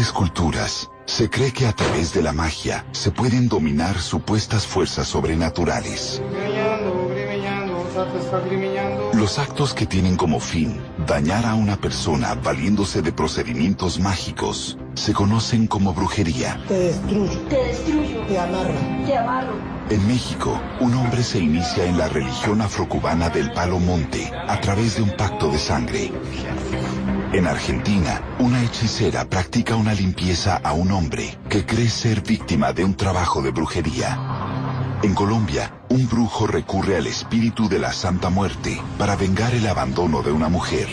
diferentes culturas, se cree que a través de la magia se pueden dominar supuestas fuerzas sobrenaturales. Los actos que tienen como fin dañar a una persona valiéndose de procedimientos mágicos se conocen como brujería. Te destruyo. Te destruyo. Te amarro. Te amarro. En México, un hombre se inicia en la religión afrocubana del Palo Monte a través de un pacto de sangre. En Argentina, una hechicera practica una limpieza a un hombre que cree ser víctima de un trabajo de brujería. En Colombia, un brujo recurre al espíritu de la Santa Muerte para vengar el abandono de una mujer.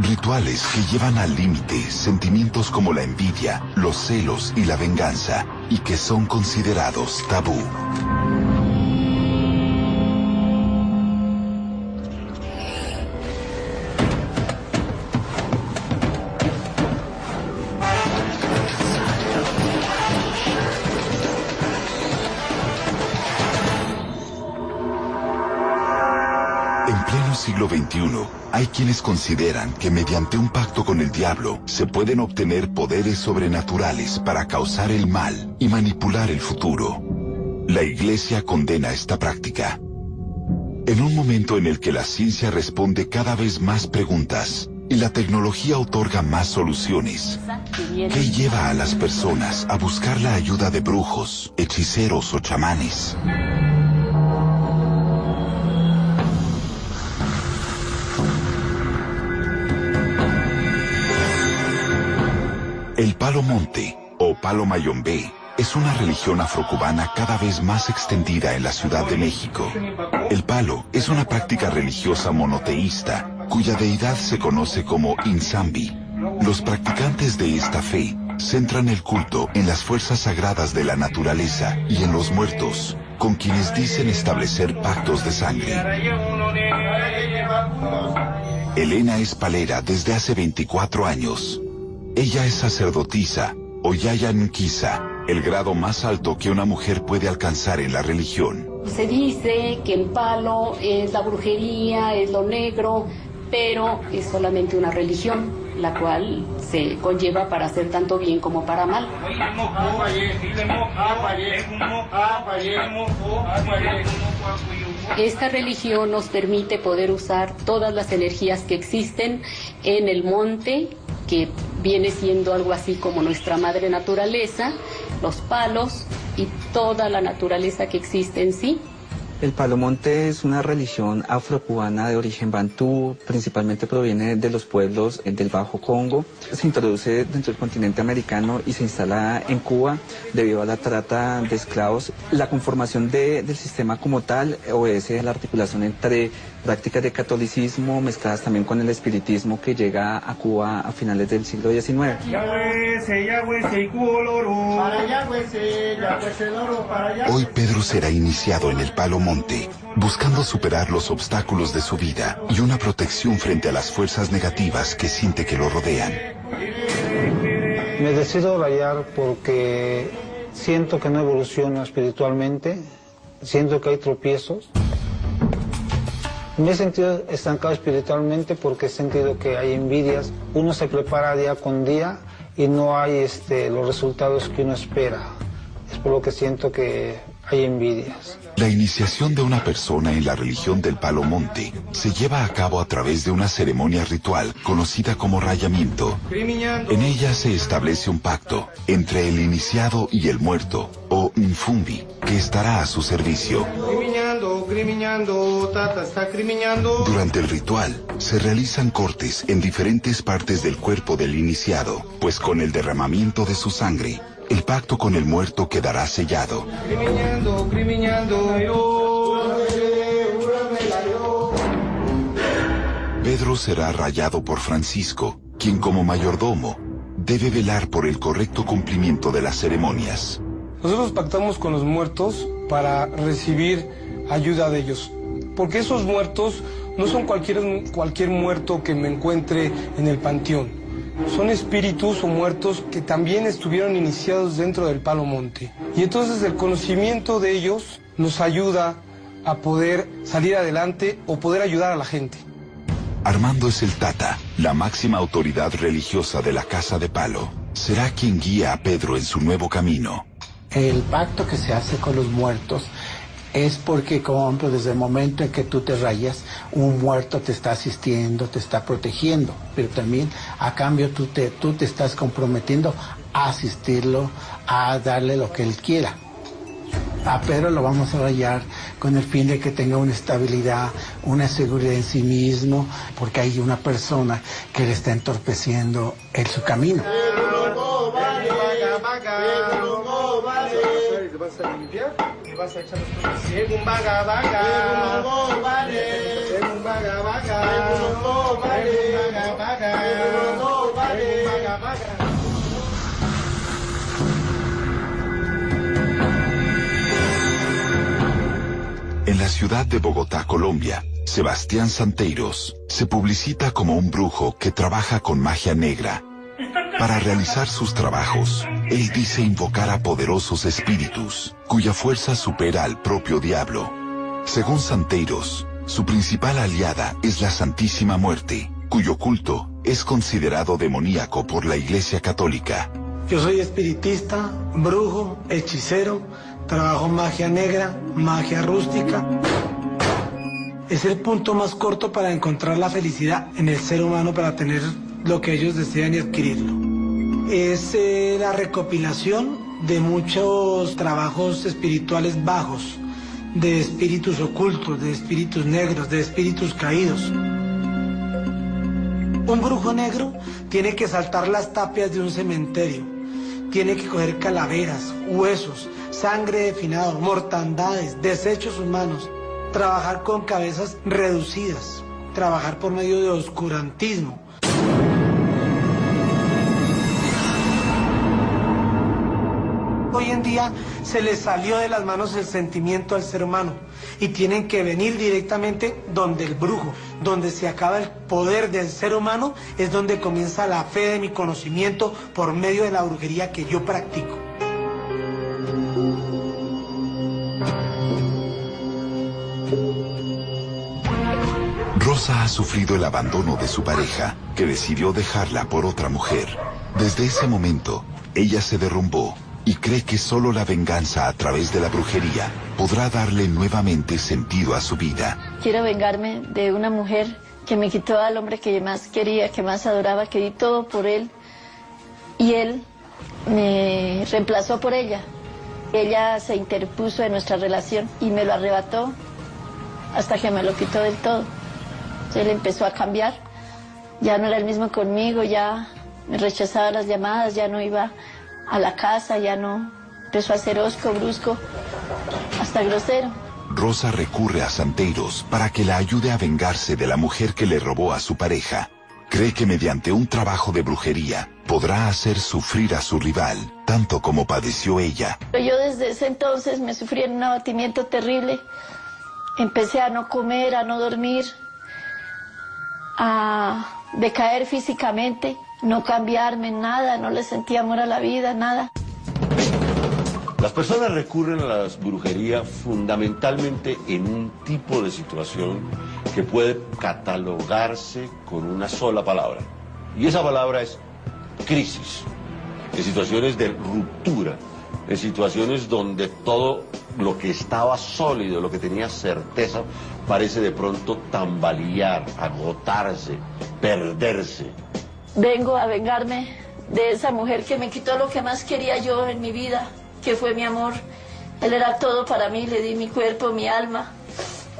Rituales que llevan al límite sentimientos como la envidia, los celos y la venganza, y que son considerados tabú. Hay quienes consideran que mediante un pacto con el diablo se pueden obtener poderes sobrenaturales para causar el mal y manipular el futuro. La iglesia condena esta práctica. En un momento en el que la ciencia responde cada vez más preguntas y la tecnología otorga más soluciones, ¿qué lleva a las personas a buscar la ayuda de brujos, hechiceros o chamanes? El palo monte o palo mayombe es una religión afrocubana cada vez más extendida en la Ciudad de México. El palo es una práctica religiosa monoteísta cuya deidad se conoce como Insambi. Los practicantes de esta fe centran el culto en las fuerzas sagradas de la naturaleza y en los muertos, con quienes dicen establecer pactos de sangre. Elena es palera desde hace 24 años. Ella es sacerdotisa, o Yayankisa, el grado más alto que una mujer puede alcanzar en la religión. Se dice que el palo es la brujería, es lo negro, pero es solamente una religión, la cual se conlleva para hacer tanto bien como para mal. Esta religión nos permite poder usar todas las energías que existen en el monte, que viene siendo algo así como nuestra madre naturaleza, los palos y toda la naturaleza que existe en sí. El palomonte es una religión afrocubana de origen bantú, principalmente proviene de los pueblos del Bajo Congo. Se introduce dentro del continente americano y se instala en Cuba debido a la trata de esclavos. La conformación de- del sistema como tal obedece a la articulación entre prácticas de catolicismo mezcladas también con el espiritismo que llega a Cuba a finales del siglo XIX. Hoy Pedro será iniciado en el Palo Monte, buscando superar los obstáculos de su vida y una protección frente a las fuerzas negativas que siente que lo rodean. Me decido rayar porque siento que no evoluciono espiritualmente, siento que hay tropiezos. Me he sentido estancado espiritualmente porque he sentido que hay envidias. Uno se prepara día con día y no hay este, los resultados que uno espera. Es por lo que siento que hay envidias. La iniciación de una persona en la religión del Palo Monte se lleva a cabo a través de una ceremonia ritual conocida como rayamiento. En ella se establece un pacto entre el iniciado y el muerto, o Nfumbi, que estará a su servicio. Crimiñando, tata está crimiñando. Durante el ritual se realizan cortes en diferentes partes del cuerpo del iniciado, pues con el derramamiento de su sangre, el pacto con el muerto quedará sellado. Pedro será rayado por Francisco, quien como mayordomo debe velar por el correcto cumplimiento de las ceremonias. Nosotros pactamos con los muertos para recibir ayuda de ellos. Porque esos muertos no son cualquier, cualquier muerto que me encuentre en el panteón. Son espíritus o muertos que también estuvieron iniciados dentro del Palo Monte. Y entonces el conocimiento de ellos nos ayuda a poder salir adelante o poder ayudar a la gente. Armando es el Tata, la máxima autoridad religiosa de la Casa de Palo. Será quien guía a Pedro en su nuevo camino. El pacto que se hace con los muertos es porque, como desde el momento en que tú te rayas, un muerto te está asistiendo, te está protegiendo, pero también a cambio tú te, tú te estás comprometiendo a asistirlo, a darle lo que él quiera. A Pedro lo vamos a rayar con el fin de que tenga una estabilidad, una seguridad en sí mismo, porque hay una persona que le está entorpeciendo en su camino. En la ciudad de Bogotá, Colombia, Sebastián Santeiros se publicita como un brujo que trabaja con magia negra. Para realizar sus trabajos, él dice invocar a poderosos espíritus, cuya fuerza supera al propio diablo. Según Santeiros, su principal aliada es la Santísima Muerte, cuyo culto es considerado demoníaco por la Iglesia Católica. Yo soy espiritista, brujo, hechicero, trabajo magia negra, magia rústica. Es el punto más corto para encontrar la felicidad en el ser humano para tener lo que ellos desean y adquirirlo. Es eh, la recopilación de muchos trabajos espirituales bajos, de espíritus ocultos, de espíritus negros, de espíritus caídos. Un brujo negro tiene que saltar las tapias de un cementerio, tiene que coger calaveras, huesos, sangre de finado, mortandades, desechos humanos, trabajar con cabezas reducidas, trabajar por medio de oscurantismo. Hoy en día se le salió de las manos el sentimiento al ser humano y tienen que venir directamente donde el brujo, donde se acaba el poder del ser humano, es donde comienza la fe de mi conocimiento por medio de la brujería que yo practico. Rosa ha sufrido el abandono de su pareja, que decidió dejarla por otra mujer. Desde ese momento, ella se derrumbó y cree que solo la venganza a través de la brujería podrá darle nuevamente sentido a su vida. Quiero vengarme de una mujer que me quitó al hombre que más quería, que más adoraba, que di todo por él y él me reemplazó por ella. Ella se interpuso en nuestra relación y me lo arrebató hasta que me lo quitó del todo. Él empezó a cambiar, ya no era el mismo conmigo, ya me rechazaba las llamadas, ya no iba a la casa, ya no empezó a ser osco, brusco, hasta grosero. Rosa recurre a Santeiros para que la ayude a vengarse de la mujer que le robó a su pareja. Cree que mediante un trabajo de brujería podrá hacer sufrir a su rival, tanto como padeció ella. Yo desde ese entonces me sufrí en un abatimiento terrible. Empecé a no comer, a no dormir, a decaer físicamente, no cambiarme nada, no le sentía amor a la vida, nada. Las personas recurren a la brujería fundamentalmente en un tipo de situación que puede catalogarse con una sola palabra. Y esa palabra es crisis, en situaciones de ruptura, en situaciones donde todo lo que estaba sólido, lo que tenía certeza, parece de pronto tambalear, agotarse, perderse. Vengo a vengarme de esa mujer que me quitó lo que más quería yo en mi vida, que fue mi amor. Él era todo para mí, le di mi cuerpo, mi alma.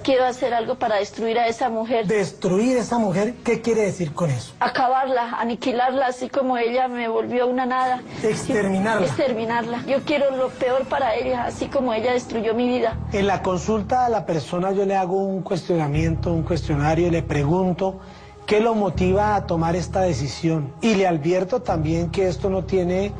Quiero hacer algo para destruir a esa mujer. ¿Destruir esa mujer? ¿Qué quiere decir con eso? Acabarla, aniquilarla, así como ella me volvió una nada. Exterminarla. Exterminarla. Yo quiero lo peor para ella, así como ella destruyó mi vida. En la consulta a la persona yo le hago un cuestionamiento, un cuestionario, y le pregunto qué lo motiva a tomar esta decisión. Y le advierto también que esto no tiene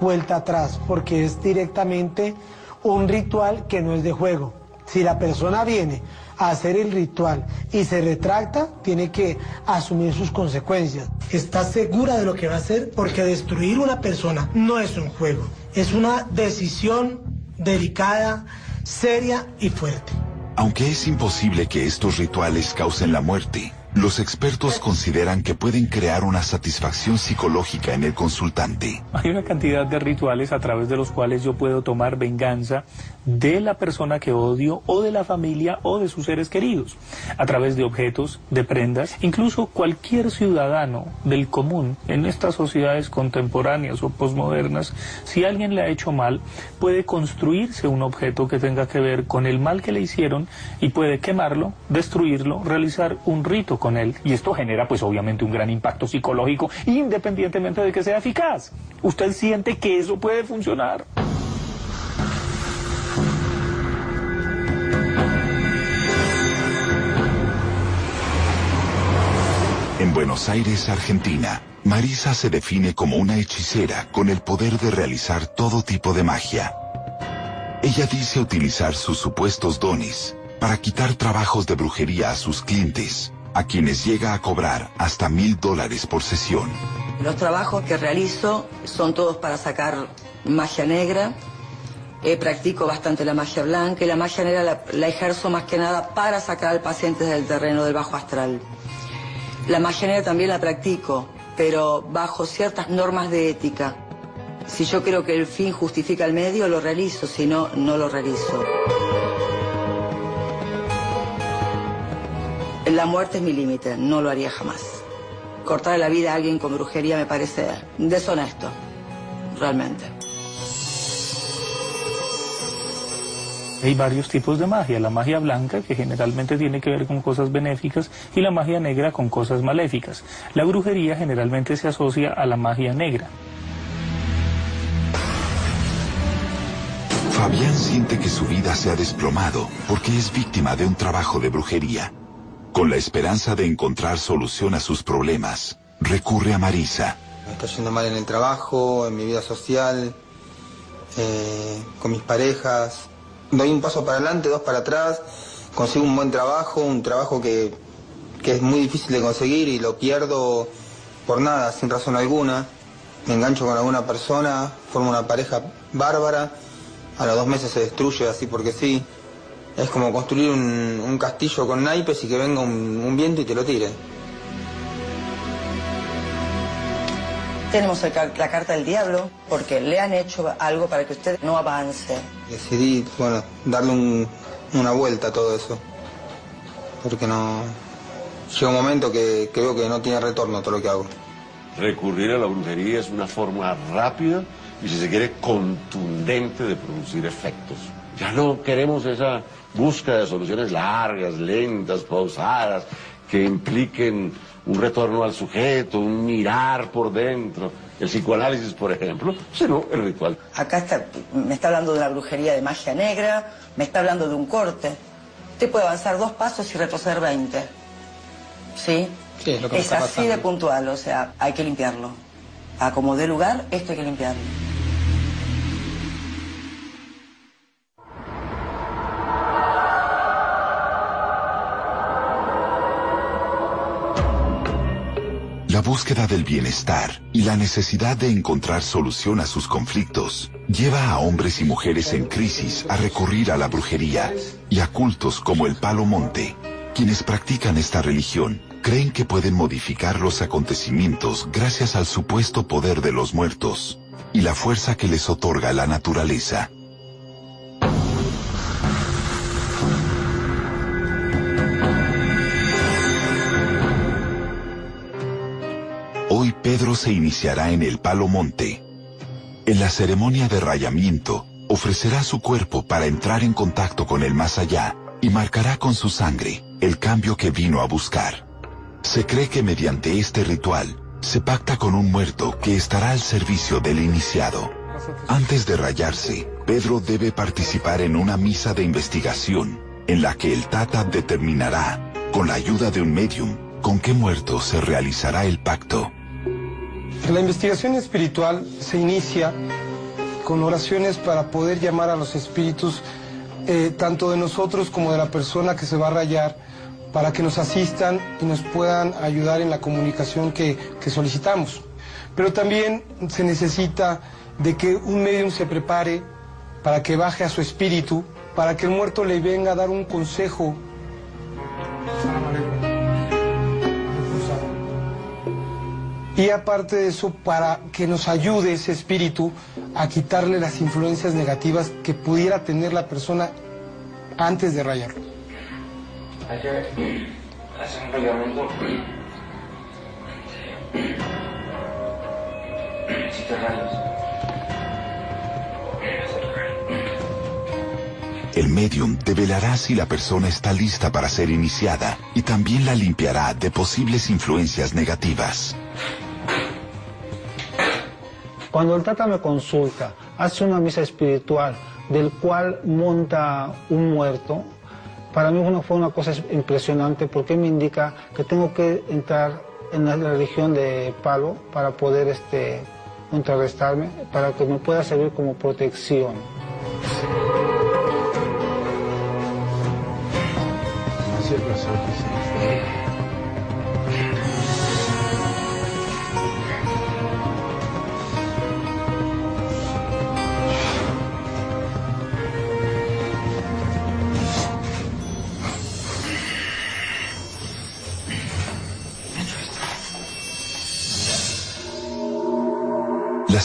vuelta atrás, porque es directamente un ritual que no es de juego. Si la persona viene a hacer el ritual y se retracta, tiene que asumir sus consecuencias. Está segura de lo que va a hacer porque destruir una persona no es un juego, es una decisión delicada, seria y fuerte. Aunque es imposible que estos rituales causen la muerte, Los expertos consideran que pueden crear una satisfacción psicológica en el consultante. Hay una cantidad de rituales a través de los cuales yo puedo tomar venganza de la persona que odio o de la familia o de sus seres queridos, a través de objetos, de prendas, incluso cualquier ciudadano del común en estas sociedades contemporáneas o posmodernas, si alguien le ha hecho mal, puede construirse un objeto que tenga que ver con el mal que le hicieron y puede quemarlo, destruirlo, realizar un rito con él. Y esto genera pues obviamente un gran impacto psicológico independientemente de que sea eficaz. Usted siente que eso puede funcionar. En Buenos Aires, Argentina, Marisa se define como una hechicera con el poder de realizar todo tipo de magia. Ella dice utilizar sus supuestos dones para quitar trabajos de brujería a sus clientes, a quienes llega a cobrar hasta mil dólares por sesión. Los trabajos que realizo son todos para sacar magia negra. Eh, practico bastante la magia blanca y la magia negra la, la ejerzo más que nada para sacar al paciente del terreno del bajo astral. La magia negra también la practico, pero bajo ciertas normas de ética. Si yo creo que el fin justifica el medio, lo realizo, si no, no lo realizo. La muerte es mi límite, no lo haría jamás. Cortar la vida a alguien con brujería me parece deshonesto, realmente. Hay varios tipos de magia, la magia blanca que generalmente tiene que ver con cosas benéficas y la magia negra con cosas maléficas. La brujería generalmente se asocia a la magia negra. Fabián siente que su vida se ha desplomado porque es víctima de un trabajo de brujería. Con la esperanza de encontrar solución a sus problemas, recurre a Marisa. Me está yendo mal en el trabajo, en mi vida social, eh, con mis parejas. Doy un paso para adelante, dos para atrás, consigo un buen trabajo, un trabajo que, que es muy difícil de conseguir y lo pierdo por nada, sin razón alguna. Me engancho con alguna persona, formo una pareja bárbara, a los dos meses se destruye así porque sí. Es como construir un, un castillo con naipes y que venga un, un viento y te lo tire. Tenemos el la carta del diablo porque le han hecho algo para que usted no avance. Decidí, bueno, darle un- una vuelta a todo eso. Porque no... Llega un momento que, que veo que no tiene retorno todo lo que hago. Recurrir a la brujería es una forma rápida y, si se quiere, contundente de producir efectos. Ya no queremos esa búsqueda de soluciones largas, lentas, pausadas, que impliquen un retorno al sujeto, un mirar por dentro, el psicoanálisis, por ejemplo, sino el ritual. Acá está, me está hablando de la brujería de magia negra, me está hablando de un corte. Usted puede avanzar dos pasos y retroceder 20. ¿Sí? Sí, es lo que me está así pasando. de puntual, o sea, hay que limpiarlo. A como dé lugar, esto hay que limpiarlo. Búsqueda del bienestar y la necesidad de encontrar solución a sus conflictos lleva a hombres y mujeres en crisis a recurrir a la brujería y a cultos como el Palo Monte. Quienes practican esta religión creen que pueden modificar los acontecimientos gracias al supuesto poder de los muertos y la fuerza que les otorga la naturaleza. Hoy Pedro se iniciará en el Palo Monte. En la ceremonia de rayamiento, ofrecerá su cuerpo para entrar en contacto con el más allá y marcará con su sangre el cambio que vino a buscar. Se cree que mediante este ritual se pacta con un muerto que estará al servicio del iniciado. Antes de rayarse, Pedro debe participar en una misa de investigación en la que el Tata determinará, con la ayuda de un medium, con qué muerto se realizará el pacto. La investigación espiritual se inicia con oraciones para poder llamar a los espíritus, eh, tanto de nosotros como de la persona que se va a rayar, para que nos asistan y nos puedan ayudar en la comunicación que, que solicitamos. Pero también se necesita de que un medium se prepare para que baje a su espíritu, para que el muerto le venga a dar un consejo Y aparte de eso, para que nos ayude ese espíritu a quitarle las influencias negativas que pudiera tener la persona antes de rayarlo. Hay que hacer un rayamiento. Si te rayas. El medium develará si la persona está lista para ser iniciada y también la limpiará de posibles influencias negativas. Cuando el Tata me consulta, hace una misa espiritual del cual monta un muerto, para mí fue una cosa impresionante porque me indica que tengo que entrar en la religión de palo para poder este, contrarrestarme, para que me pueda servir como protección.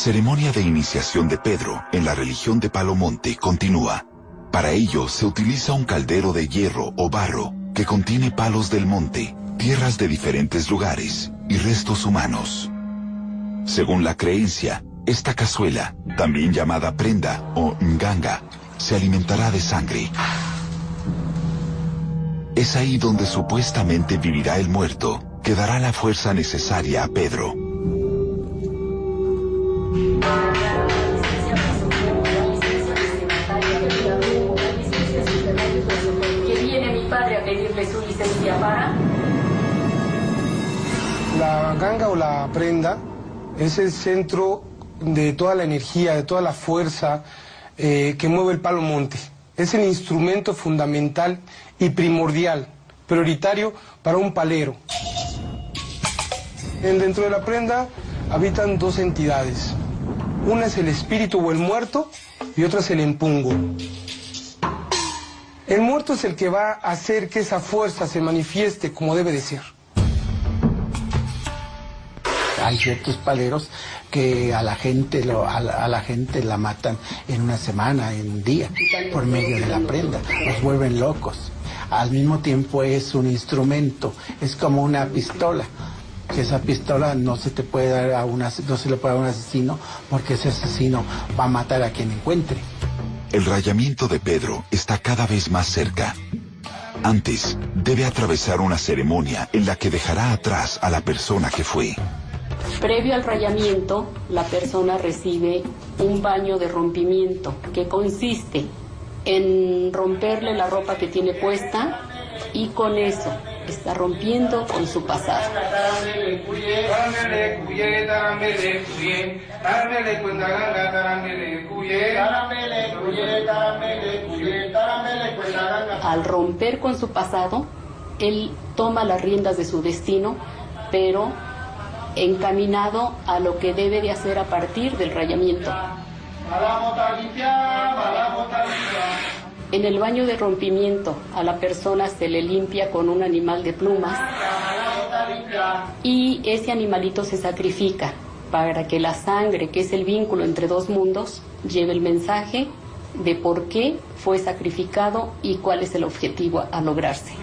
Ceremonia de iniciación de Pedro en la religión de Palomonte continúa. Para ello se utiliza un caldero de hierro o barro que contiene palos del monte, tierras de diferentes lugares y restos humanos. Según la creencia, esta cazuela, también llamada prenda o nganga, se alimentará de sangre. Es ahí donde supuestamente vivirá el muerto, que dará la fuerza necesaria a Pedro. La ganga o la prenda es el centro de toda la energía, de toda la fuerza eh, que mueve el palo monte. Es el instrumento fundamental y primordial, prioritario para un palero. En- Dentro de la prenda habitan dos entidades. Una es el espíritu o el muerto y otra es el empungo. El muerto es el que va a hacer que esa fuerza se manifieste como debe de ser. Hay ciertos paleros que a la gente lo, a, la, gente la matan en una semana, en un día, por medio de la prenda. Los vuelven locos. Al mismo tiempo es un instrumento, es como una pistola. Que esa pistola no se te puede dar a un as- no se le puede dar a un asesino porque ese asesino va a matar a quien encuentre. El rayamiento de Pedro está cada vez más cerca. Antes, debe atravesar una ceremonia en la que dejará atrás a la persona que fue. Previo al rayamiento, la persona recibe un baño de rompimiento que consiste en romperle la ropa que tiene puesta y con eso está rompiendo con su pasado. Al romper con su pasado, él toma las riendas de su destino, pero encaminado a lo que debe de hacer a partir del rayamiento. En el baño de rompimiento a la persona se le limpia con un animal de plumas y ese animalito se sacrifica para que la sangre, que es el vínculo entre dos mundos, lleve el mensaje de por qué fue sacrificado y cuál es el objetivo a lograrse.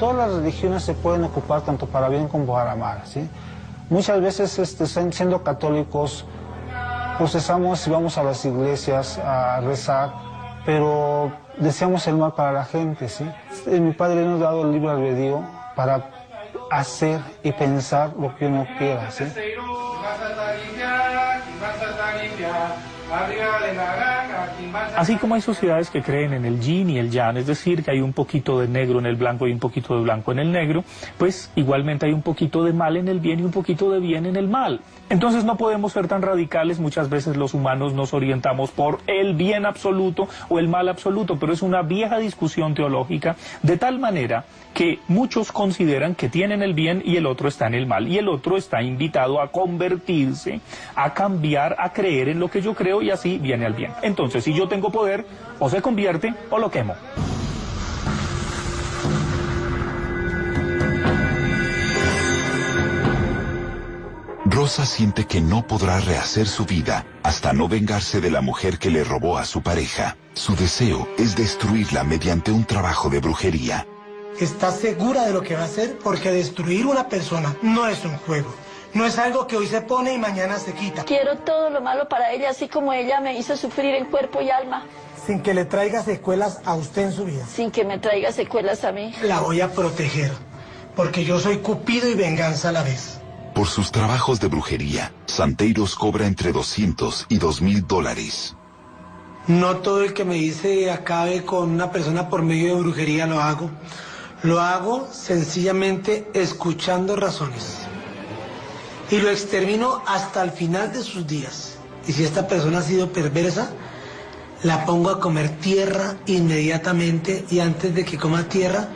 Todas las religiones se pueden ocupar tanto para bien como para mal, ¿sí? Muchas veces este, siendo católicos procesamos y vamos a las iglesias a rezar, pero deseamos el mal para la gente, ¿sí? Mi padre nos ha dado el libre albedrío para hacer y pensar lo que uno quiera, ¿sí? Así como hay sociedades que creen en el yin y el yang, es decir, que hay un poquito de negro en el blanco y un poquito de blanco en el negro, pues igualmente hay un poquito de mal en el bien y un poquito de bien en el mal. Entonces no podemos ser tan radicales, muchas veces los humanos nos orientamos por el bien absoluto o el mal absoluto, pero es una vieja discusión teológica de tal manera que muchos consideran que tienen el bien y el otro está en el mal y el otro está invitado a convertirse, a cambiar, a creer en lo que yo creo y así viene al bien. Entonces, si yo tengo poder, o se convierte o lo quemo. Rosa siente que no podrá rehacer su vida hasta no vengarse de la mujer que le robó a su pareja. Su deseo es destruirla mediante un trabajo de brujería. Está segura de lo que va a hacer porque destruir una persona no es un juego. No es algo que hoy se pone y mañana se quita. Quiero todo lo malo para ella, así como ella me hizo sufrir en cuerpo y alma. Sin que le traiga secuelas a usted en su vida. Sin que me traiga secuelas a mí. La voy a proteger, porque yo soy cupido y venganza a la vez. Por sus trabajos de brujería, Santeiros cobra entre 200 y 2 mil dólares. No todo el que me dice acabe con una persona por medio de brujería lo hago. Lo hago sencillamente escuchando razones. Y lo extermino hasta el final de sus días. Y si esta persona ha sido perversa, la pongo a comer tierra inmediatamente y antes de que coma tierra,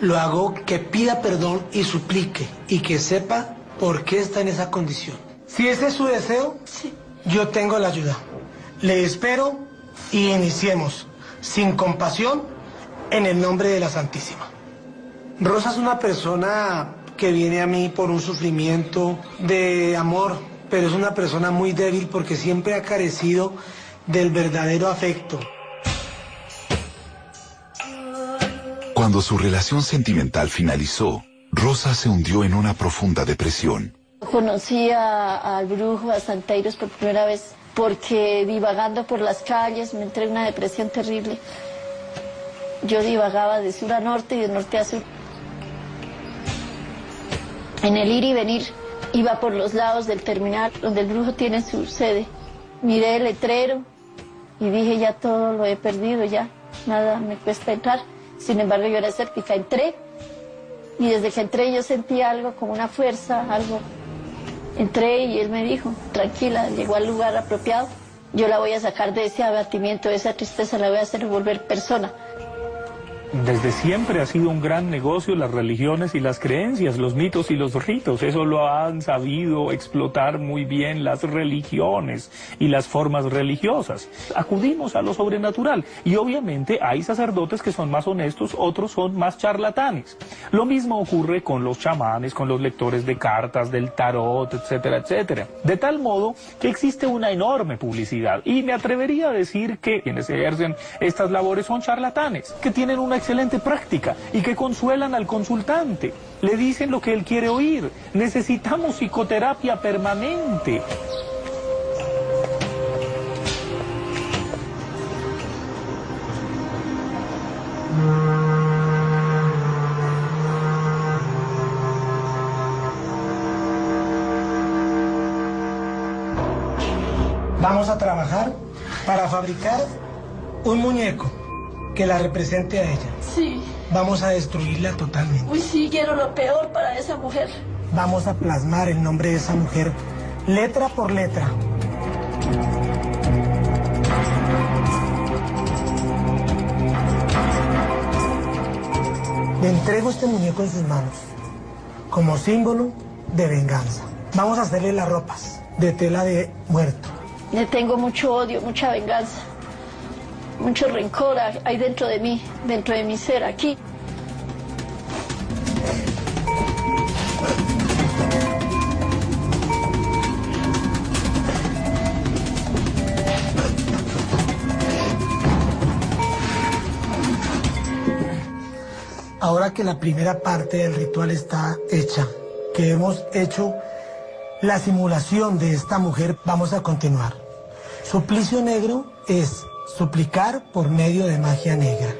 lo hago que pida perdón y suplique y que sepa por qué está en esa condición. Si ese es su deseo, yo tengo la ayuda. Le espero y iniciemos sin compasión en el nombre de la Santísima. Rosa es una persona que viene a mí por un sufrimiento de amor, pero es una persona muy débil porque siempre ha carecido del verdadero afecto. Cuando su relación sentimental finalizó, Rosa se hundió en una profunda depresión. Conocí a- al brujo, a Santeiros por primera vez, porque divagando por las calles me entré en una depresión terrible. Yo divagaba de sur a norte y de norte a sur. En el ir y venir iba por los lados del terminal donde el brujo tiene su sede. Miré el letrero y dije ya todo lo he perdido, ya nada me cuesta entrar. Sin embargo yo era escéptica, entré y desde que entré yo sentí algo como una fuerza, algo. Entré y él me dijo, tranquila, llegó al lugar apropiado. Yo la voy a sacar de ese abatimiento, de esa tristeza, la voy a hacer volver persona. Desde siempre ha sido un gran negocio las religiones y las creencias, los mitos y los ritos. Eso lo han sabido explotar muy bien las religiones y las formas religiosas. Acudimos a lo sobrenatural y obviamente hay sacerdotes que son más honestos, otros son más charlatanes. Lo mismo ocurre con los chamanes, con los lectores de cartas, del tarot, etcétera, etcétera. De tal modo que existe una enorme publicidad y me atrevería a decir que quienes ejercen estas labores son charlatanes, que tienen una excelente práctica y que consuelan al consultante. Le dicen lo que él quiere oír. Necesitamos psicoterapia permanente. Vamos a trabajar para fabricar un muñeco que la represente a ella. Sí. Vamos a destruirla totalmente. Uy, sí, quiero lo peor para esa mujer. Vamos a plasmar el nombre de esa mujer letra por letra. Le entrego este muñeco en sus manos como símbolo de venganza. Vamos a hacerle las ropas de tela de muerto. Le tengo mucho odio, mucha venganza, mucho rencor hay dentro de mí, dentro de mi ser, aquí. Ahora que la primera parte del ritual está hecha, que hemos hecho la simulación de esta mujer, vamos a continuar. Suplicio negro es suplicar por medio de magia negra.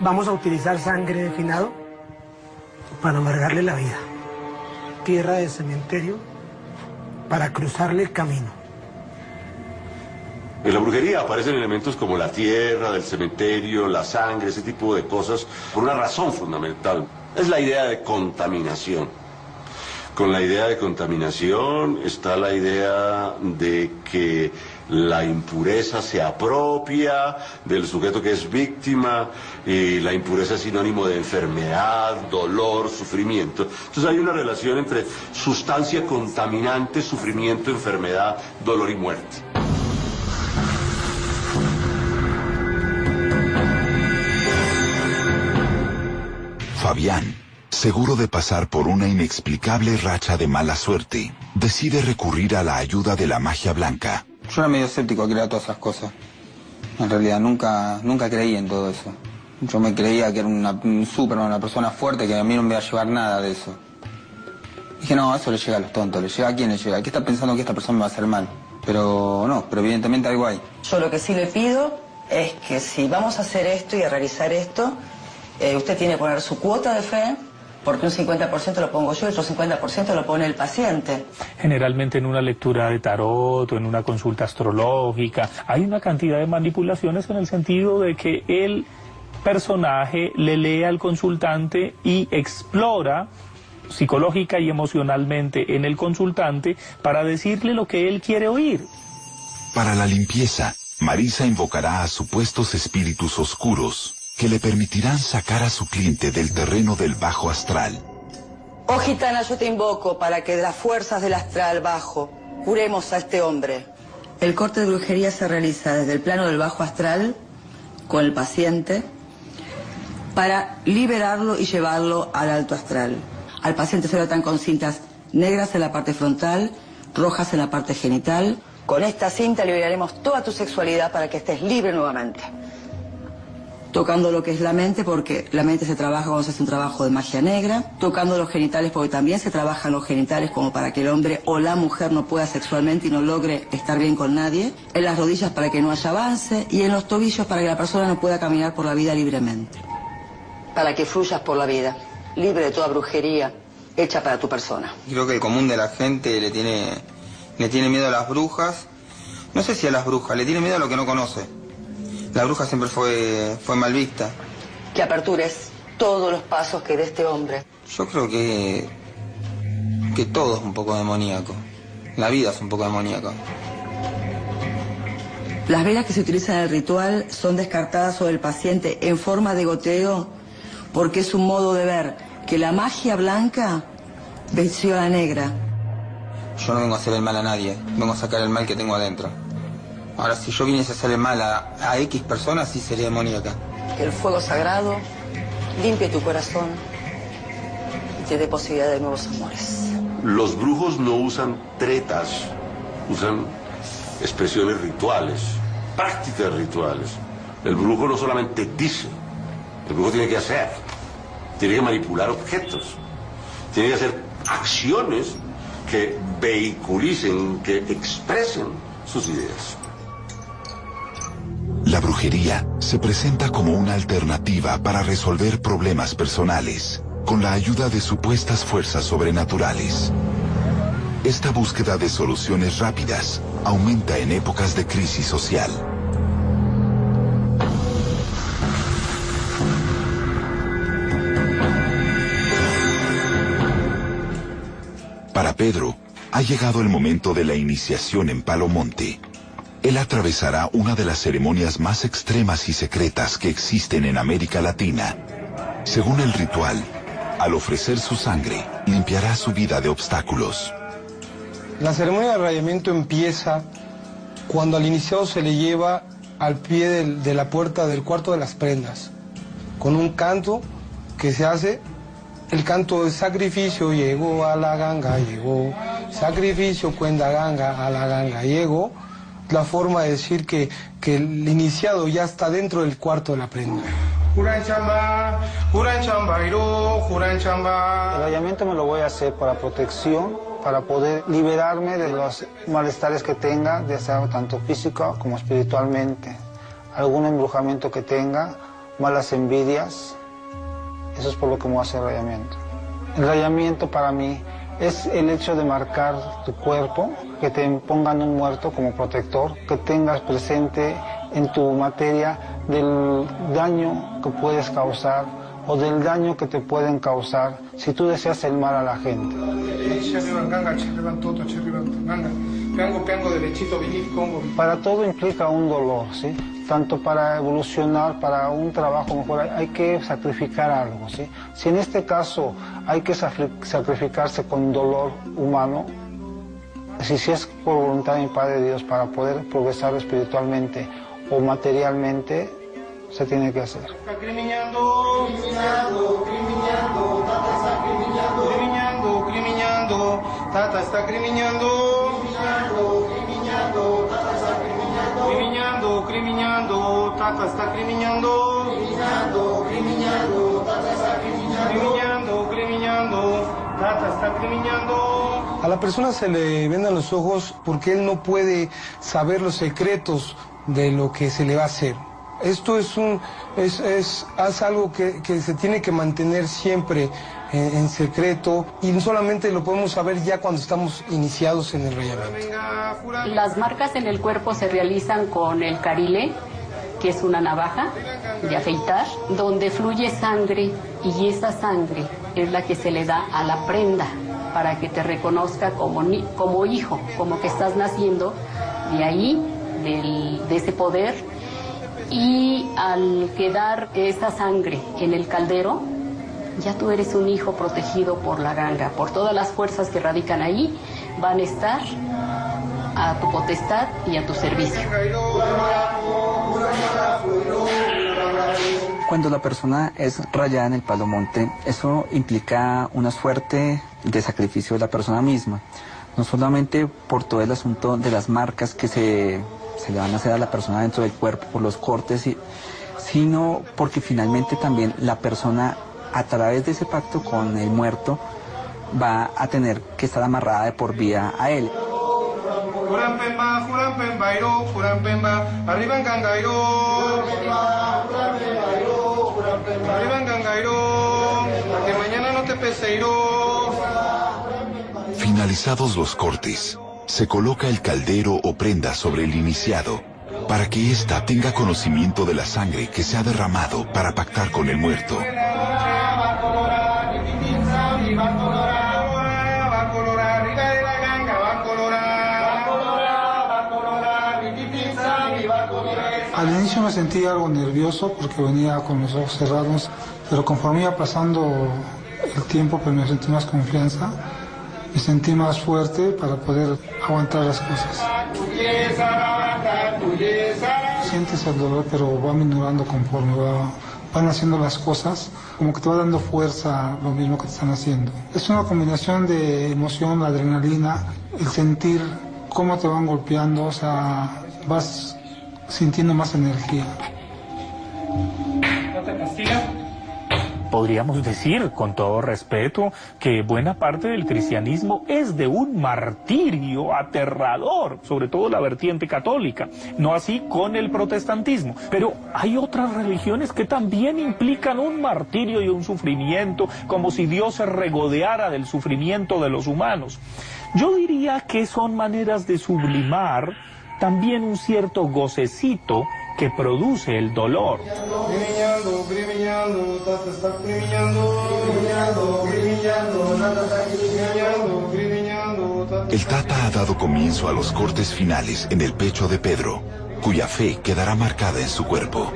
Vamos a utilizar sangre de finado para amargarle la vida. Tierra de cementerio para cruzarle el camino. En la brujería aparecen elementos como la tierra, del cementerio, la sangre, ese tipo de cosas, por una razón fundamental. Es la idea de contaminación. Con la idea de contaminación está la idea de que la impureza se apropia del sujeto que es víctima y la impureza es sinónimo de enfermedad, dolor, sufrimiento. Entonces hay una relación entre sustancia contaminante, sufrimiento, enfermedad, dolor y muerte. Fabián, seguro de pasar por una inexplicable racha de mala suerte, decide recurrir a la ayuda de la magia blanca. Yo era medio escéptico a creer todas esas cosas. En realidad nunca, nunca creí en todo eso. Yo me creía que era una, un Superman, una persona fuerte, que a mí no me iba a llevar nada de eso. Dije, no, eso le llega a los tontos, le llega a quién le llega. ¿Qué está pensando que esta persona me va a hacer mal? Pero no, pero evidentemente algo hay. Yo lo que sí le pido es que si vamos a hacer esto y a realizar esto, eh, usted tiene que poner su cuota de fe, porque un 50% lo pongo yo y otro 50% lo pone el paciente. Generalmente en una lectura de tarot o en una consulta astrológica hay una cantidad de manipulaciones en el sentido de que el personaje le lee al consultante y explora psicológica y emocionalmente en el consultante para decirle lo que él quiere oír. Para la limpieza, Marisa invocará a supuestos espíritus oscuros que le permitirán sacar a su cliente del terreno del bajo astral. Oh gitana, yo te invoco para que de las fuerzas del astral bajo curemos a este hombre. El corte de brujería se realiza desde el plano del bajo astral con el paciente para liberarlo y llevarlo al alto astral. Al paciente se lo tratan con cintas negras en la parte frontal, rojas en la parte genital. Con esta cinta liberaremos toda tu sexualidad para que estés libre nuevamente tocando lo que es la mente, porque la mente se trabaja cuando se hace un trabajo de magia negra, tocando los genitales, porque también se trabajan los genitales como para que el hombre o la mujer no pueda sexualmente y no logre estar bien con nadie, en las rodillas para que no haya avance y en los tobillos para que la persona no pueda caminar por la vida libremente. Para que fluyas por la vida, libre de toda brujería hecha para tu persona. Creo que el común de la gente le tiene, le tiene miedo a las brujas, no sé si a las brujas, le tiene miedo a lo que no conoce. La bruja siempre fue, fue mal vista. Que apertures todos los pasos que de este hombre. Yo creo que, que todo es un poco demoníaco. La vida es un poco demoníaca. Las velas que se utilizan en el ritual son descartadas sobre el paciente en forma de goteo porque es un modo de ver que la magia blanca venció a la negra. Yo no vengo a hacer el mal a nadie, vengo a sacar el mal que tengo adentro. Ahora, si yo viniese a hacerle mal a, a X personas, sí sería demoníaca. Que el fuego sagrado limpie tu corazón y te dé posibilidad de nuevos amores. Los brujos no usan tretas, usan expresiones rituales, prácticas rituales. El brujo no solamente dice, el brujo tiene que hacer, tiene que manipular objetos, tiene que hacer acciones que vehiculicen, que expresen sus ideas. La brujería se presenta como una alternativa para resolver problemas personales, con la ayuda de supuestas fuerzas sobrenaturales. Esta búsqueda de soluciones rápidas aumenta en épocas de crisis social. Para Pedro, ha llegado el momento de la iniciación en Palomonte. Él atravesará una de las ceremonias más extremas y secretas que existen en América Latina. Según el ritual, al ofrecer su sangre, limpiará su vida de obstáculos. La ceremonia de rayamiento empieza cuando al iniciado se le lleva al pie de la puerta del cuarto de las prendas, con un canto que se hace, el canto de sacrificio llegó a la ganga, llegó, sacrificio cuenta ganga, a la ganga llegó, la forma de decir que, que el iniciado ya está dentro del cuarto de la prenda. El rayamiento me lo voy a hacer para protección, para poder liberarme de los malestares que tenga, ya sea tanto físico como espiritualmente. Algún embrujamiento que tenga, malas envidias. Eso es por lo que me voy a hacer el rayamiento. El rayamiento para mí es el hecho de marcar tu cuerpo, que te pongan un muerto como protector, que tengas presente en tu materia del daño que puedes causar o del daño que te pueden causar si tú deseas el mal a la gente. Para todo implica un dolor, ¿sí? Tanto para evolucionar, para un trabajo mejor, hay que sacrificar algo, ¿sí? Si en este caso hay que sacrificarse con dolor humano, si, es por voluntad de mi Padre Dios para poder progresar espiritualmente o materialmente, se tiene que hacer. Criminando, criminando, tata está criminando, criminando, criminando, tata está criminando, criminando, criminando, tata está criminando, criminando, criminando, tata está criminando, criminando, criminando, tata está criminando. A la persona se le vendan los ojos porque él no puede saber los secretos de lo que se le va a hacer. Esto es, un, es, es, es algo que, que, se tiene que mantener siempre en, en, secreto y solamente lo podemos saber ya cuando estamos iniciados en el rayamiento. Las marcas en el cuerpo se realizan con el carile, que es una navaja de afeitar, donde fluye sangre y esa sangre es la que se le da a la prenda para que te reconozca como, como hijo, como que estás naciendo de ahí, del, de ese poder y al quedar esa sangre en el caldero, ya tú eres un hijo protegido por la ganga, por todas las fuerzas que radican ahí, van a estar a tu potestad y a tu servicio. Cuando la persona es rayada en el palomonte, eso implica una suerte de sacrificio de la persona misma, no solamente por todo el asunto de las marcas que se se le van a hacer a la persona dentro del cuerpo por los cortes, sino porque finalmente también la persona a través de ese pacto con el muerto va a tener que estar amarrada de por vida a él. Arriba en Gangairo, arriba en Gangairo, que mañana no te peseiro. Finalizados los cortes, se coloca el caldero o prenda sobre el iniciado para que ésta tenga conocimiento de la sangre que se ha derramado para pactar con el muerto. Al inicio me sentí algo nervioso porque venía con los ojos cerrados, pero conforme iba pasando el tiempo, pues me sentí más confianza me sentí más fuerte para poder aguantar las cosas. Sientes el dolor, pero va minorando conforme va, van haciendo las cosas, como que te va dando fuerza lo mismo que te están haciendo. Es una combinación de emoción, adrenalina, el sentir cómo te van golpeando, o sea, vas sintiendo más energía. ¿No te castiga? podríamos decir, con todo respeto, que buena parte del cristianismo es de un martirio aterrador, sobre todo la vertiente católica, no así con el protestantismo. Pero hay otras religiones que también implican un martirio y un sufrimiento, como si Dios se regodeara del sufrimiento de los humanos. Yo diría que son maneras de sublimar también un cierto gocecito que produce el dolor. El Tata ha dado comienzo a los cortes finales en el pecho de Pedro, cuya fe quedará marcada en su cuerpo.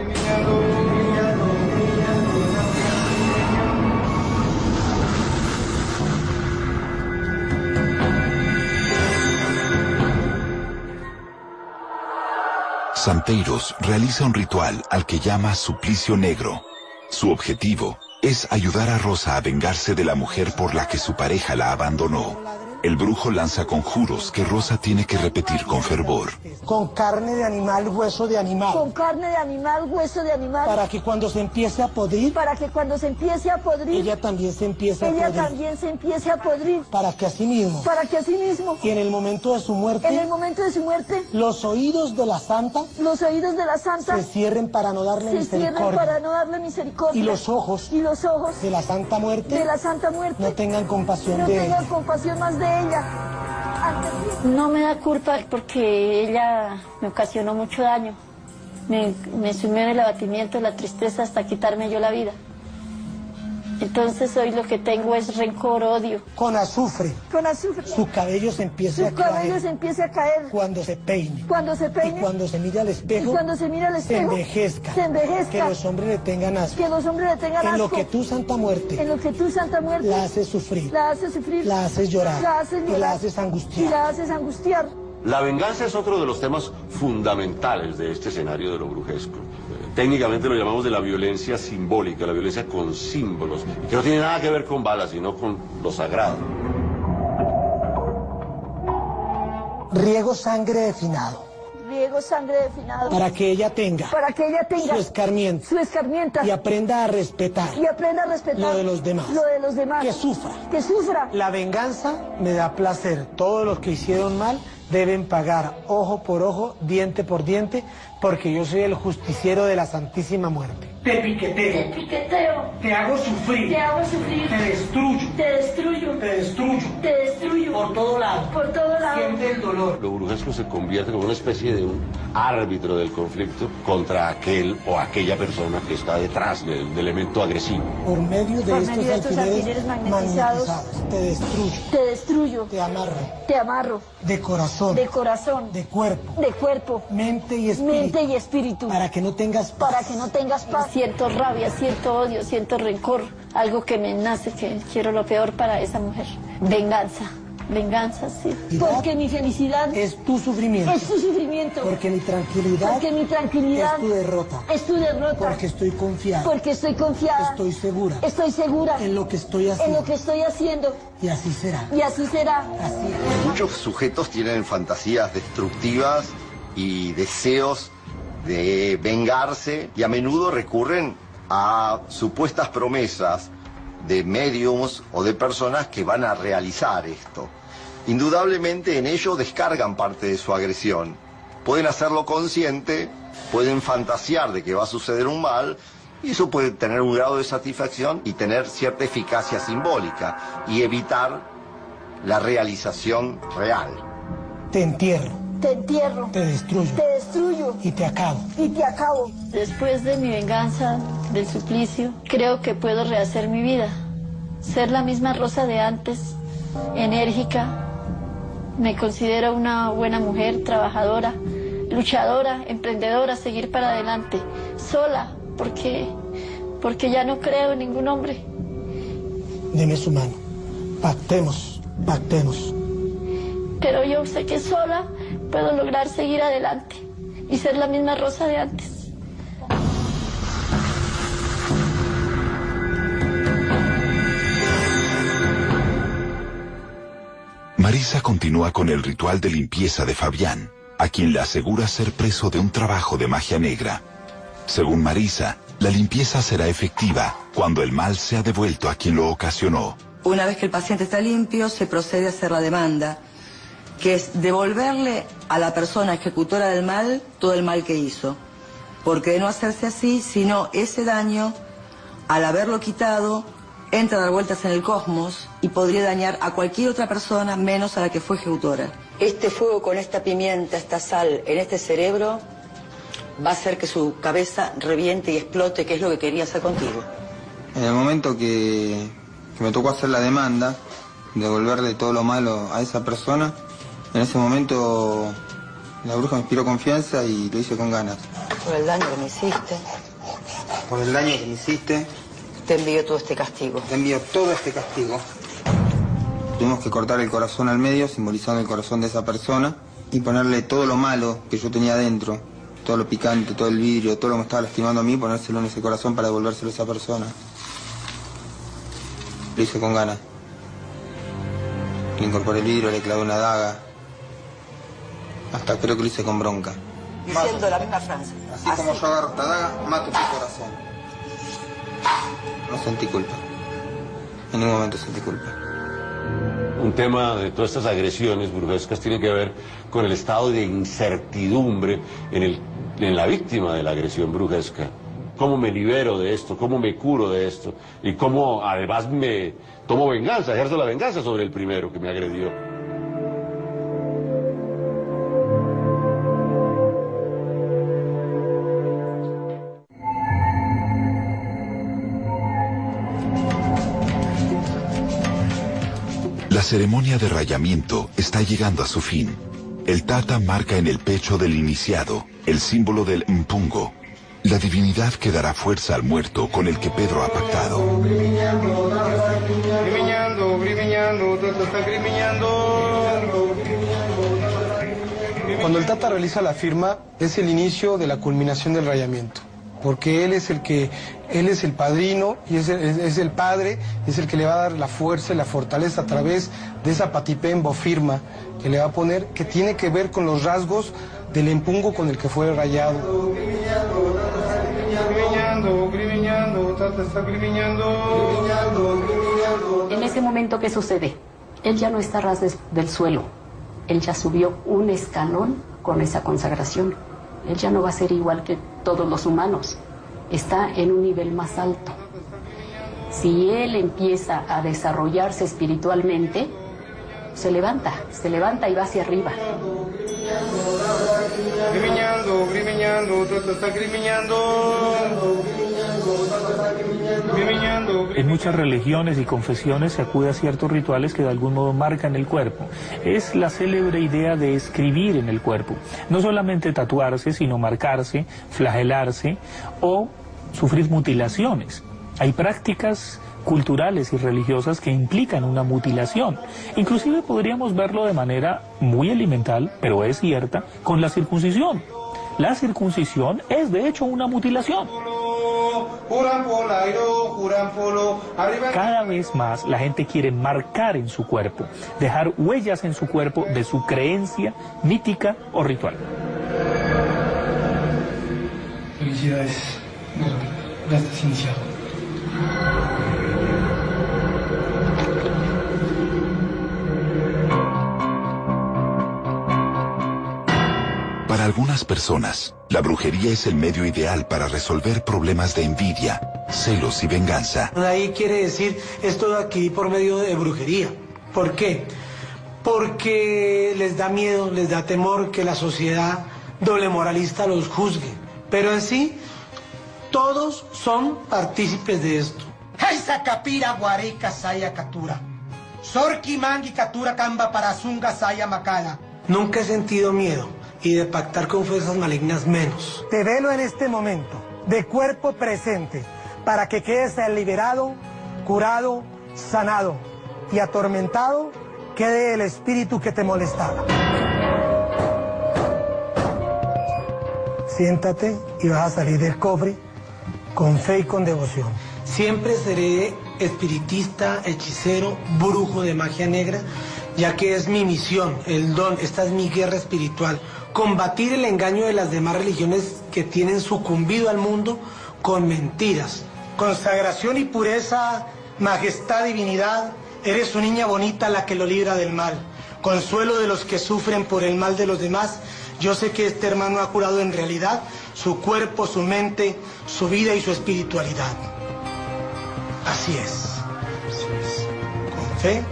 Santeiros realiza un ritual al que llama suplicio negro. Su objetivo es ayudar a Rosa a vengarse de la mujer por la que su pareja la abandonó. El brujo lanza conjuros que Rosa tiene que repetir con fervor. Con carne de animal, hueso de animal. Con carne de animal, hueso de animal. Para que cuando se empiece a podrir. Para que cuando se empiece a podrir. Ella también se empiece a ella podrir. también se empiece a podrir. Para que así mismo. Para que así mismo. Y en el momento de su muerte. En el momento de su muerte. Los oídos de la santa. Los oídos de la santa. Se cierren para no darle se misericordia. cierren para no darle misericordia. Y los ojos. Y los ojos. De la santa muerte. De la santa muerte. No tengan compasión no de tengan ella. compasión más de No me da culpa porque ella me ocasionó mucho daño. Me, me sumió en el abatimiento, la tristeza hasta quitarme yo la vida. Entonces hoy lo que tengo es rencor, odio. Con azufre. Con azufre. Su cabello se empiece Su a caer. cabello se empiece a caer. Cuando se peine. Cuando se peine. Y cuando se mire al espejo. Y cuando se mire al espejo. Se envejezca. Se envejezca. Que los hombres le tengan asco. Que los hombres le tengan en asco. lo que tú, Santa Muerte. En lo que tú, Santa Muerte. La haces sufrir. La haces sufrir. La haces llorar. La haces llorar. Y la haces angustiar. Y la haces angustiar. La venganza es otro de los temas fundamentales de este escenario de lo brujesco. Técnicamente lo llamamos de la violencia simbólica, la violencia con símbolos, que no tiene nada que ver con balas, sino con lo sagrado. Riego sangre de finado. Riego sangre de finado. Para que ella tenga. Para que ella tenga. Su escarmiento. Su escarmienta. Y aprenda a respetar. Y aprenda a respetar. Lo de los demás. Lo de los demás. Que sufra. Que sufra. La venganza me da placer. Todos los que hicieron mal deben pagar ojo por ojo, diente por diente, porque yo soy el justiciero de la Santísima Muerte. Te piqueteo. Te piqueteo. Te hago sufrir. Te hago sufrir. Te destruyo. Te destruyo. Te destruyo. Te destruyo. Por todo lado. Por todo lado. Siente el dolor. Lo brujesco se convierte como una especie de un árbitro del conflicto contra aquel o aquella persona que está detrás del, del elemento agresivo. Por medio de Por estos, medio de estos alfileres, alfileres magnetizados, Te destruyo. Te destruyo. Te amarro. Te amarro. De corazón. De corazón. De cuerpo. De cuerpo. Mente y espíritu. Mente y espíritu. Para que no tengas paz. Para que no tengas paz. Siento rabia, siento odio, siento rencor. Algo que me nace, que quiero lo peor para esa mujer. Venganza. Venganza, sí. Porque mi felicidad es tu sufrimiento. Es tu sufrimiento. Porque mi tranquilidad Porque mi tranquilidad es tu derrota. Es tu derrota. Porque estoy confiada. Porque estoy confiada. Estoy segura. Estoy segura. En lo que estoy haciendo. En lo que estoy haciendo. Y así será. Y así será. Así. Muchos sujetos tienen fantasías destructivas y deseos de vengarse y a menudo recurren a supuestas promesas de mediums o de personas que van a realizar esto. Indudablemente en ello descargan parte de su agresión. Pueden hacerlo consciente, pueden fantasear de que va a suceder un mal y eso puede tener un grado de satisfacción y tener cierta eficacia simbólica y evitar la realización real. Te entierro. Te entierro. Te destruyo. Te destruyo. Y te acabo. Y te acabo. Después de mi venganza, del suplicio, creo que puedo rehacer mi vida. Ser la misma Rosa de antes, enérgica. Me considero una buena mujer, trabajadora, luchadora, emprendedora, seguir para adelante. Sola, porque, porque ya no creo en ningún hombre. Deme su mano. Pactemos, pactemos. Pero yo sé que sola puedo lograr seguir adelante y ser la misma Rosa de antes. Marisa continúa con el ritual de limpieza de Fabián, a quien le asegura ser preso de un trabajo de magia negra. Según Marisa, la limpieza será efectiva cuando el mal sea devuelto a quien lo ocasionó. Una vez que el paciente está limpio, se procede a hacer la demanda, que es devolverle a la persona ejecutora del mal todo el mal que hizo. Porque de no hacerse así, sino ese daño, al haberlo quitado, entra a dar vueltas en el cosmos y podría dañar a cualquier otra persona menos a la que fue ejecutora. Este fuego con esta pimienta, esta sal en este cerebro va a hacer que su cabeza reviente y explote, que es lo que quería hacer contigo. En el momento que, que me tocó hacer la demanda, devolverle todo lo malo a esa persona, en ese momento la bruja me inspiró confianza y lo hice con ganas. Por el daño que me hiciste, Por el daño que me hiciste, te envío todo este castigo. te envío todo este castigo. Tuvimos que cortar el corazón al medio, simbolizando el corazón de esa persona, y ponerle todo lo malo que yo tenía dentro, todo lo picante, todo el vidrio, todo lo que me estaba lastimando a mí, ponérselo en ese corazón para devolvérselo a esa persona. Lo hice con ganas. Le incorporé el vidrio, le clavé una daga. Hasta creo que lo hice con bronca. Diciendo la misma frase. Así, como yo agarro esta daga, mato tu corazón. No sentí culpa. En ningún momento sentí culpa. Un tema de todas estas agresiones burguescas tiene que ver con el estado de incertidumbre en, el, en la víctima de la agresión brujesca. ¿Cómo me libero de esto? ¿Cómo me curo de esto? Y cómo además me tomo venganza, ejerzo la venganza sobre el primero que me agredió. Ceremonia de rayamiento está llegando a su fin. El tata marca en el pecho del iniciado el símbolo del mpungo, la divinidad que dará fuerza al muerto con el que Pedro ha pactado. Cuando el Tata realiza la firma, es el inicio de la culminación del rayamiento, porque él es el que, él es el padrino y es el, padre, es el que le va a dar la fuerza y la fortaleza a través de esa patipembo firma que le va a poner, que tiene que ver con los rasgos del empungo con el que fue rayado. En ese momento, ¿qué sucede? Él ya no está ras del suelo. Él ya subió un escalón con esa consagración. Él ya no va a ser igual que todos los humanos. Está en un nivel más alto. Si él empieza a desarrollarse espiritualmente, se levanta, se levanta y va hacia arriba. Está grimiñando. En muchas religiones y confesiones se acude a ciertos rituales que de algún modo marcan el cuerpo. Es la célebre idea de escribir en el cuerpo. No solamente tatuarse, sino marcarse, flagelarse o sufrir mutilaciones. Hay prácticas culturales y religiosas que implican una mutilación. Inclusive podríamos verlo de manera muy elemental, pero es cierta, con la circuncisión. La circuncisión es de hecho una mutilación. Cada vez más la gente quiere marcar en su cuerpo, dejar huellas en su cuerpo de su creencia mítica o ritual. Felicidades. Ya estás iniciado. Algunas personas, la brujería es el medio ideal para resolver problemas de envidia, celos y venganza. Ahí quiere decir esto de aquí por medio de brujería. ¿Por qué? Porque les da miedo, les da temor que la sociedad doble moralista los juzgue. Pero en sí, todos son partícipes de esto. Haisa kapira guareca saya katura. Sorki mangi katura kamba parasunga saya makana. Nunca he sentido miedo y de pactar con fuerzas malignas menos. Te velo en este momento, de cuerpo presente, para que quedes liberado, curado, sanado y atormentado quede el espíritu que te molestaba. Siéntate y vas a salir del cofre con fe y con devoción. Siempre seré espiritista, hechicero, brujo de magia negra, ya que es mi misión, el don, esta es mi guerra espiritual. Combatir el engaño de las demás religiones que tienen sucumbido al mundo con mentiras. Consagración y pureza, majestad, divinidad, eres una niña bonita la que lo libra del mal. Consuelo de los que sufren por el mal de los demás. Yo sé que este hermano ha curado en realidad su cuerpo, su mente, su vida y su espiritualidad. Así es. Con fe,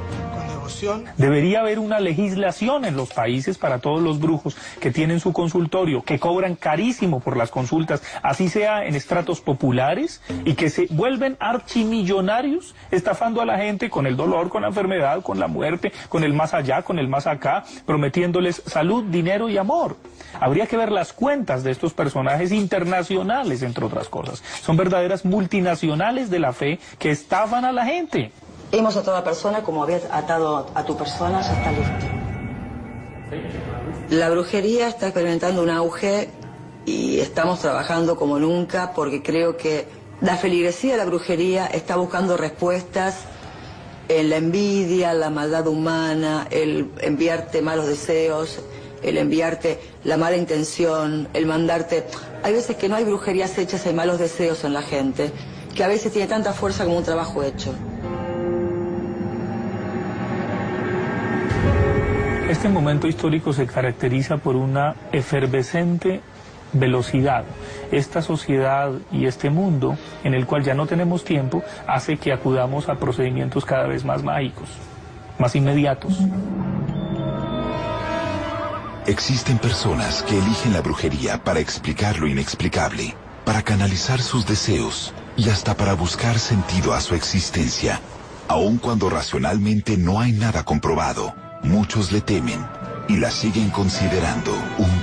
Debería haber una legislación en los países para todos los brujos que tienen su consultorio, que cobran carísimo por las consultas, así sea en estratos populares, y que se vuelven archimillonarios estafando a la gente con el dolor, con la enfermedad, con la muerte, con el más allá, con el más acá, prometiéndoles salud, dinero y amor. Habría que ver las cuentas de estos personajes internacionales, entre otras cosas. Son verdaderas multinacionales de la fe que estafan a la gente. Hemos a la persona como había atado a tu persona, ya está listo. La brujería está experimentando un auge y estamos trabajando como nunca porque creo que la feligresía de la brujería está buscando respuestas en la envidia, la maldad humana, el enviarte malos deseos, el enviarte la mala intención, el mandarte... Hay veces que no hay brujerías hechas, hay malos deseos en la gente, que a veces tiene tanta fuerza como un trabajo hecho. Este momento histórico se caracteriza por una efervescente velocidad. Esta sociedad y este mundo en el cual ya no tenemos tiempo hace que acudamos a procedimientos cada vez más mágicos, más inmediatos. Existen personas que eligen la brujería para explicar lo inexplicable, para canalizar sus deseos y hasta para buscar sentido a su existencia. Aun cuando racionalmente no hay nada comprobado, muchos le temen y la siguen considerando un